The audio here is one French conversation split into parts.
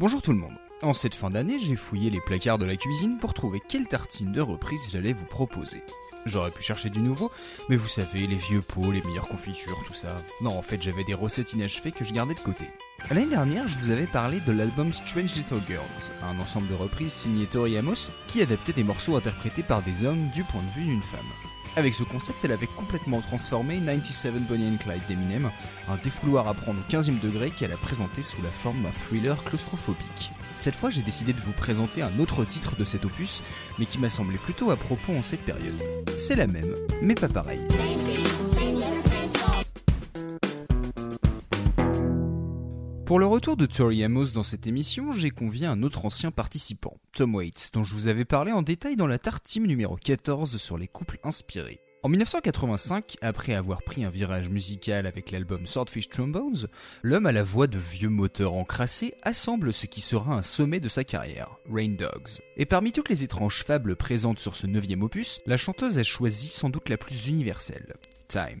Bonjour tout le monde. En cette fin d'année, j'ai fouillé les placards de la cuisine pour trouver quelle tartine de reprise j'allais vous proposer. J'aurais pu chercher du nouveau, mais vous savez, les vieux pots, les meilleures confitures, tout ça. Non, en fait, j'avais des recettes inachevées que je gardais de côté. L'année dernière, je vous avais parlé de l'album Strange Little Girls, un ensemble de reprises signé Tori Amos qui adaptait des morceaux interprétés par des hommes du point de vue d'une femme. Avec ce concept, elle avait complètement transformé 97 Bonnie and Clyde d'Eminem, un défouloir à prendre au 15e degré qu'elle a présenté sous la forme d'un thriller claustrophobique. Cette fois, j'ai décidé de vous présenter un autre titre de cet opus, mais qui m'a semblé plutôt à propos en cette période. C'est la même, mais pas pareil. Pour le retour de Tori Amos dans cette émission, j'ai convié un autre ancien participant, Tom Waits, dont je vous avais parlé en détail dans la Team numéro 14 sur les couples inspirés. En 1985, après avoir pris un virage musical avec l'album Swordfish Trombones, l'homme à la voix de vieux moteur encrassé assemble ce qui sera un sommet de sa carrière, Rain Dogs. Et parmi toutes les étranges fables présentes sur ce neuvième opus, la chanteuse a choisi sans doute la plus universelle, Time.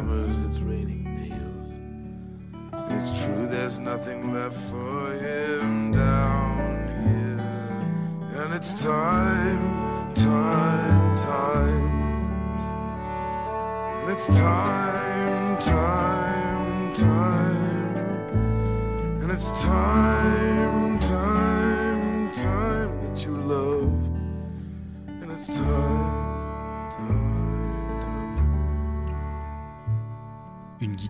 hammers, it's raining nails. It's true, there's nothing left for him down here. And it's time, time, time. And it's time, time, time. And it's time, time.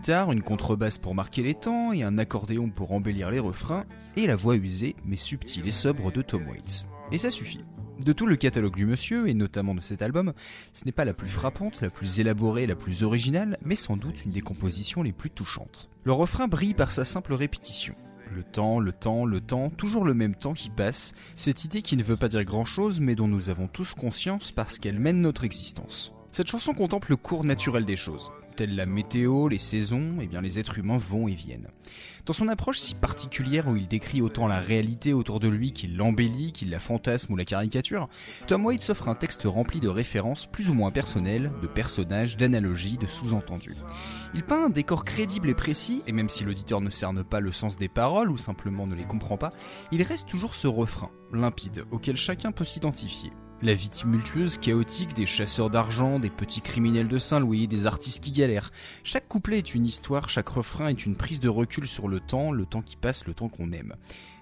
Une contrebasse pour marquer les temps et un accordéon pour embellir les refrains, et la voix usée mais subtile et sobre de Tom Waits. Et ça suffit. De tout le catalogue du monsieur, et notamment de cet album, ce n'est pas la plus frappante, la plus élaborée, la plus originale, mais sans doute une des compositions les plus touchantes. Le refrain brille par sa simple répétition. Le temps, le temps, le temps, toujours le même temps qui passe, cette idée qui ne veut pas dire grand-chose mais dont nous avons tous conscience parce qu'elle mène notre existence. Cette chanson contemple le cours naturel des choses. Telle la météo, les saisons, et eh bien les êtres humains vont et viennent. Dans son approche si particulière où il décrit autant la réalité autour de lui qu'il l'embellit, qu'il la fantasme ou la caricature, Tom Waits offre un texte rempli de références plus ou moins personnelles, de personnages, d'analogies, de sous-entendus. Il peint un décor crédible et précis, et même si l'auditeur ne cerne pas le sens des paroles ou simplement ne les comprend pas, il reste toujours ce refrain, limpide, auquel chacun peut s'identifier. La vie tumultueuse, chaotique des chasseurs d'argent, des petits criminels de Saint-Louis, des artistes qui galèrent. Chaque couplet est une histoire, chaque refrain est une prise de recul sur le temps, le temps qui passe, le temps qu'on aime.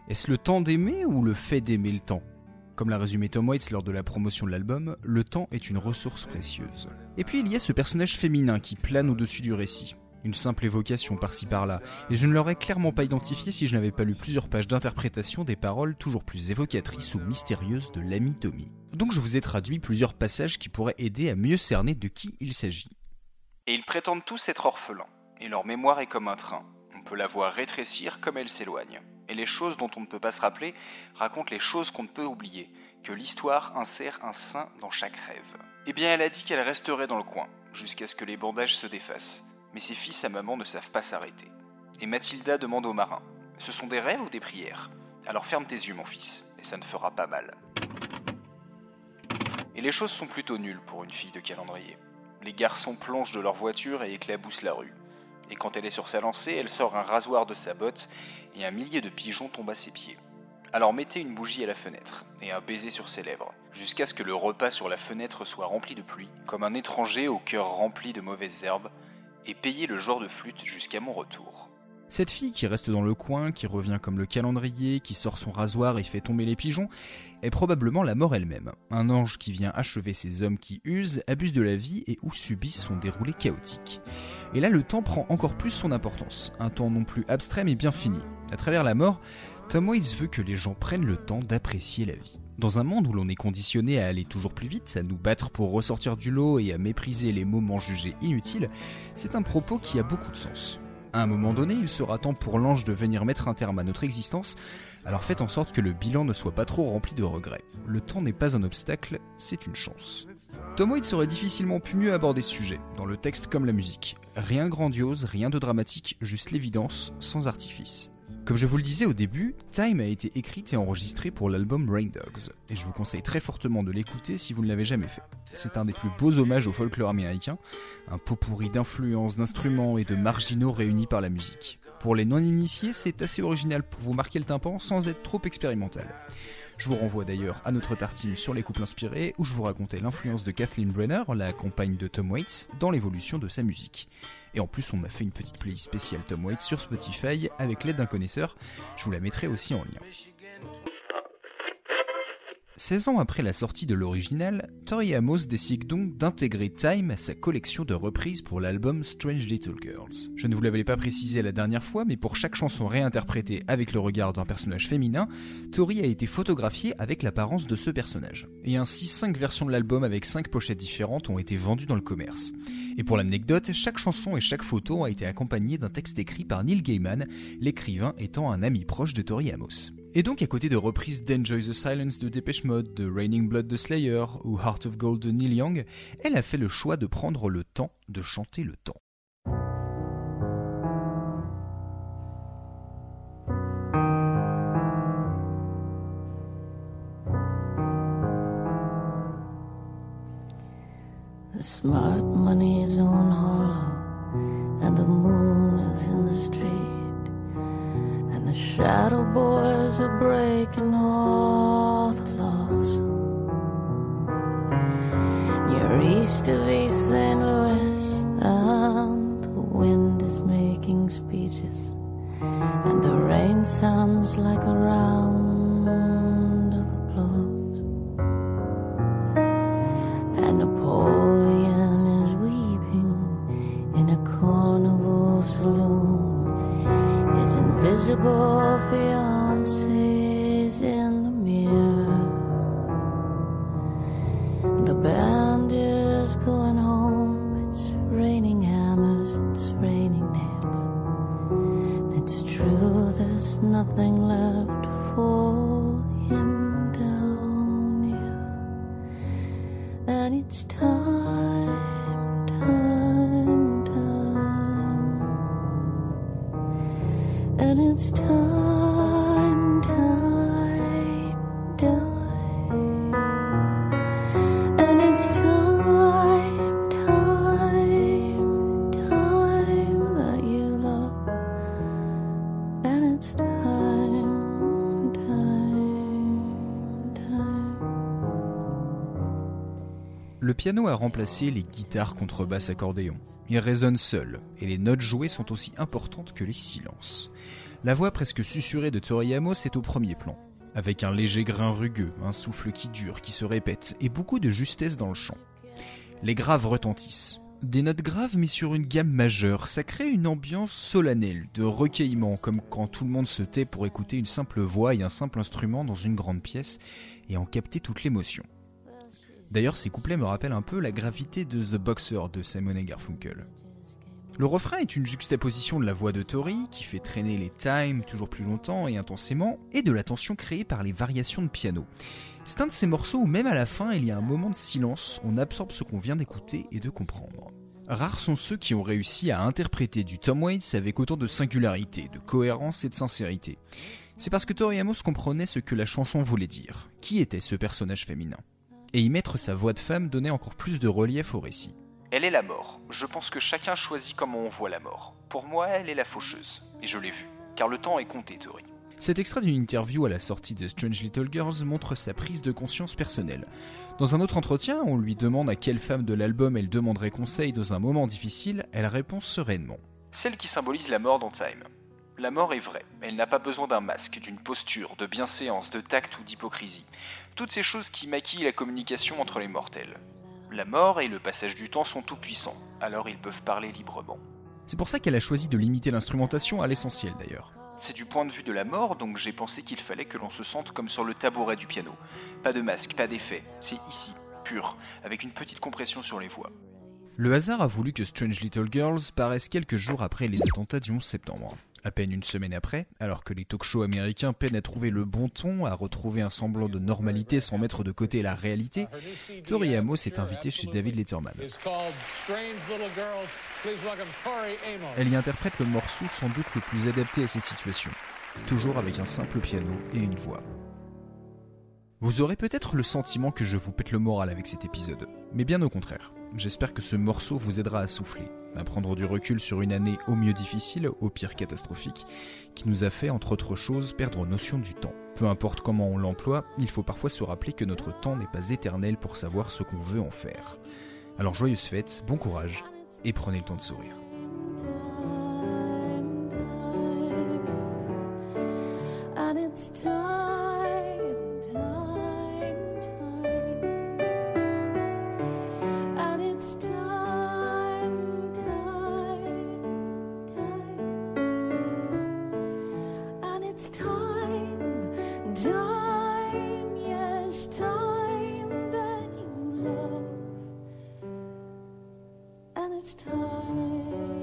Est-ce le temps d'aimer ou le fait d'aimer le temps? Comme l'a résumé Tom Waits lors de la promotion de l'album, le temps est une ressource précieuse. Et puis il y a ce personnage féminin qui plane au-dessus du récit une simple évocation par-ci par-là, et je ne l'aurais clairement pas identifié si je n'avais pas lu plusieurs pages d'interprétation des paroles toujours plus évocatrices ou mystérieuses de l'ami Tommy. Donc je vous ai traduit plusieurs passages qui pourraient aider à mieux cerner de qui il s'agit. Et ils prétendent tous être orphelins, et leur mémoire est comme un train. On peut la voir rétrécir comme elle s'éloigne. Et les choses dont on ne peut pas se rappeler racontent les choses qu'on ne peut oublier, que l'histoire insère un sein dans chaque rêve. Eh bien, elle a dit qu'elle resterait dans le coin, jusqu'à ce que les bandages se défassent mais ses fils à maman ne savent pas s'arrêter. Et Mathilda demande au marin Ce sont des rêves ou des prières? Alors ferme tes yeux, mon fils, et ça ne fera pas mal. Et les choses sont plutôt nulles pour une fille de calendrier. Les garçons plongent de leur voiture et éclaboussent la rue. Et quand elle est sur sa lancée, elle sort un rasoir de sa botte et un millier de pigeons tombent à ses pieds. Alors mettez une bougie à la fenêtre et un baiser sur ses lèvres, jusqu'à ce que le repas sur la fenêtre soit rempli de pluie, comme un étranger au cœur rempli de mauvaises herbes, et payer le genre de flûte jusqu'à mon retour. Cette fille qui reste dans le coin, qui revient comme le calendrier, qui sort son rasoir et fait tomber les pigeons, est probablement la mort elle-même. Un ange qui vient achever ces hommes qui usent, abusent de la vie et ou subissent son déroulé chaotique. Et là, le temps prend encore plus son importance. Un temps non plus abstrait mais bien fini. À travers la mort, Tom Waits veut que les gens prennent le temps d'apprécier la vie. Dans un monde où l'on est conditionné à aller toujours plus vite, à nous battre pour ressortir du lot et à mépriser les moments jugés inutiles, c'est un propos qui a beaucoup de sens. À un moment donné, il sera temps pour l'ange de venir mettre un terme à notre existence, alors faites en sorte que le bilan ne soit pas trop rempli de regrets. Le temps n'est pas un obstacle, c'est une chance. Tom Waits aurait difficilement pu mieux aborder ce sujet, dans le texte comme la musique. Rien grandiose, rien de dramatique, juste l'évidence, sans artifice. Comme je vous le disais au début, Time a été écrite et enregistrée pour l'album Rain Dogs, et je vous conseille très fortement de l'écouter si vous ne l'avez jamais fait. C'est un des plus beaux hommages au folklore américain, un pot pourri d'influences, d'instruments et de marginaux réunis par la musique. Pour les non-initiés, c'est assez original pour vous marquer le tympan sans être trop expérimental. Je vous renvoie d'ailleurs à notre tartine sur les couples inspirés où je vous racontais l'influence de Kathleen Brenner, la compagne de Tom Waits, dans l'évolution de sa musique. Et en plus, on a fait une petite playlist spéciale Tom Waits sur Spotify avec l'aide d'un connaisseur. Je vous la mettrai aussi en lien. 16 ans après la sortie de l'original, Tori Amos décide donc d'intégrer Time à sa collection de reprises pour l'album Strange Little Girls. Je ne vous l'avais pas précisé la dernière fois, mais pour chaque chanson réinterprétée avec le regard d'un personnage féminin, Tori a été photographiée avec l'apparence de ce personnage. Et ainsi, 5 versions de l'album avec 5 pochettes différentes ont été vendues dans le commerce. Et pour l'anecdote, chaque chanson et chaque photo a été accompagnée d'un texte écrit par Neil Gaiman, l'écrivain étant un ami proche de Tori Amos. Et donc, à côté de reprises d'Enjoy the Silence de Depeche Mode, de Raining Blood de Slayer ou Heart of Gold de Neil Young, elle a fait le choix de prendre le temps de chanter le temps. The shadow boys are breaking all the laws. You're east of East St. Louis, and the wind is making speeches, and the rain sounds like a round invisible fiancee's in the mirror. The band is going home. It's raining hammers, it's raining nails. It's true, there's nothing left for him piano a remplacé les guitares contrebasse accordéon. Il résonne seul, et les notes jouées sont aussi importantes que les silences. La voix presque susurrée de Tori Amos est au premier plan, avec un léger grain rugueux, un souffle qui dure, qui se répète, et beaucoup de justesse dans le chant. Les graves retentissent. Des notes graves mais sur une gamme majeure, ça crée une ambiance solennelle, de recueillement, comme quand tout le monde se tait pour écouter une simple voix et un simple instrument dans une grande pièce et en capter toute l'émotion. D'ailleurs, ces couplets me rappellent un peu la gravité de The Boxer de Simon Garfunkel. Le refrain est une juxtaposition de la voix de Tori, qui fait traîner les times toujours plus longtemps et intensément, et de la tension créée par les variations de piano. C'est un de ces morceaux où même à la fin il y a un moment de silence, on absorbe ce qu'on vient d'écouter et de comprendre. Rares sont ceux qui ont réussi à interpréter du Tom Waits avec autant de singularité, de cohérence et de sincérité. C'est parce que Tori Amos comprenait ce que la chanson voulait dire, qui était ce personnage féminin? Et y mettre sa voix de femme donnait encore plus de relief au récit. Elle est la mort. Je pense que chacun choisit comment on voit la mort. Pour moi, elle est la faucheuse. Et je l'ai vue. Car le temps est compté, Tori. Cet extrait d'une interview à la sortie de Strange Little Girls montre sa prise de conscience personnelle. Dans un autre entretien, on lui demande à quelle femme de l'album elle demanderait conseil dans un moment difficile, elle répond sereinement. Celle qui symbolise la mort dans Time. La mort est vraie, elle n'a pas besoin d'un masque, d'une posture, de bienséance, de tact ou d'hypocrisie. Toutes ces choses qui maquillent la communication entre les mortels. La mort et le passage du temps sont tout puissants, alors ils peuvent parler librement. C'est pour ça qu'elle a choisi de limiter l'instrumentation à l'essentiel d'ailleurs. C'est du point de vue de la mort, donc j'ai pensé qu'il fallait que l'on se sente comme sur le tabouret du piano. Pas de masque, pas d'effet, c'est ici, pur, avec une petite compression sur les voix. Le hasard a voulu que Strange Little Girls paraisse quelques jours après les attentats du 11 septembre. À peine une semaine après, alors que les talk-shows américains peinent à trouver le bon ton, à retrouver un semblant de normalité sans mettre de côté la réalité, Tori Amos est invitée chez David Letterman. Elle y interprète le morceau sans doute le plus adapté à cette situation, toujours avec un simple piano et une voix. Vous aurez peut-être le sentiment que je vous pète le moral avec cet épisode, mais bien au contraire. J'espère que ce morceau vous aidera à souffler, à prendre du recul sur une année au mieux difficile, au pire catastrophique, qui nous a fait, entre autres choses, perdre notion du temps. Peu importe comment on l'emploie, il faut parfois se rappeler que notre temps n'est pas éternel pour savoir ce qu'on veut en faire. Alors joyeuse fête, bon courage, et prenez le temps de sourire. It's time.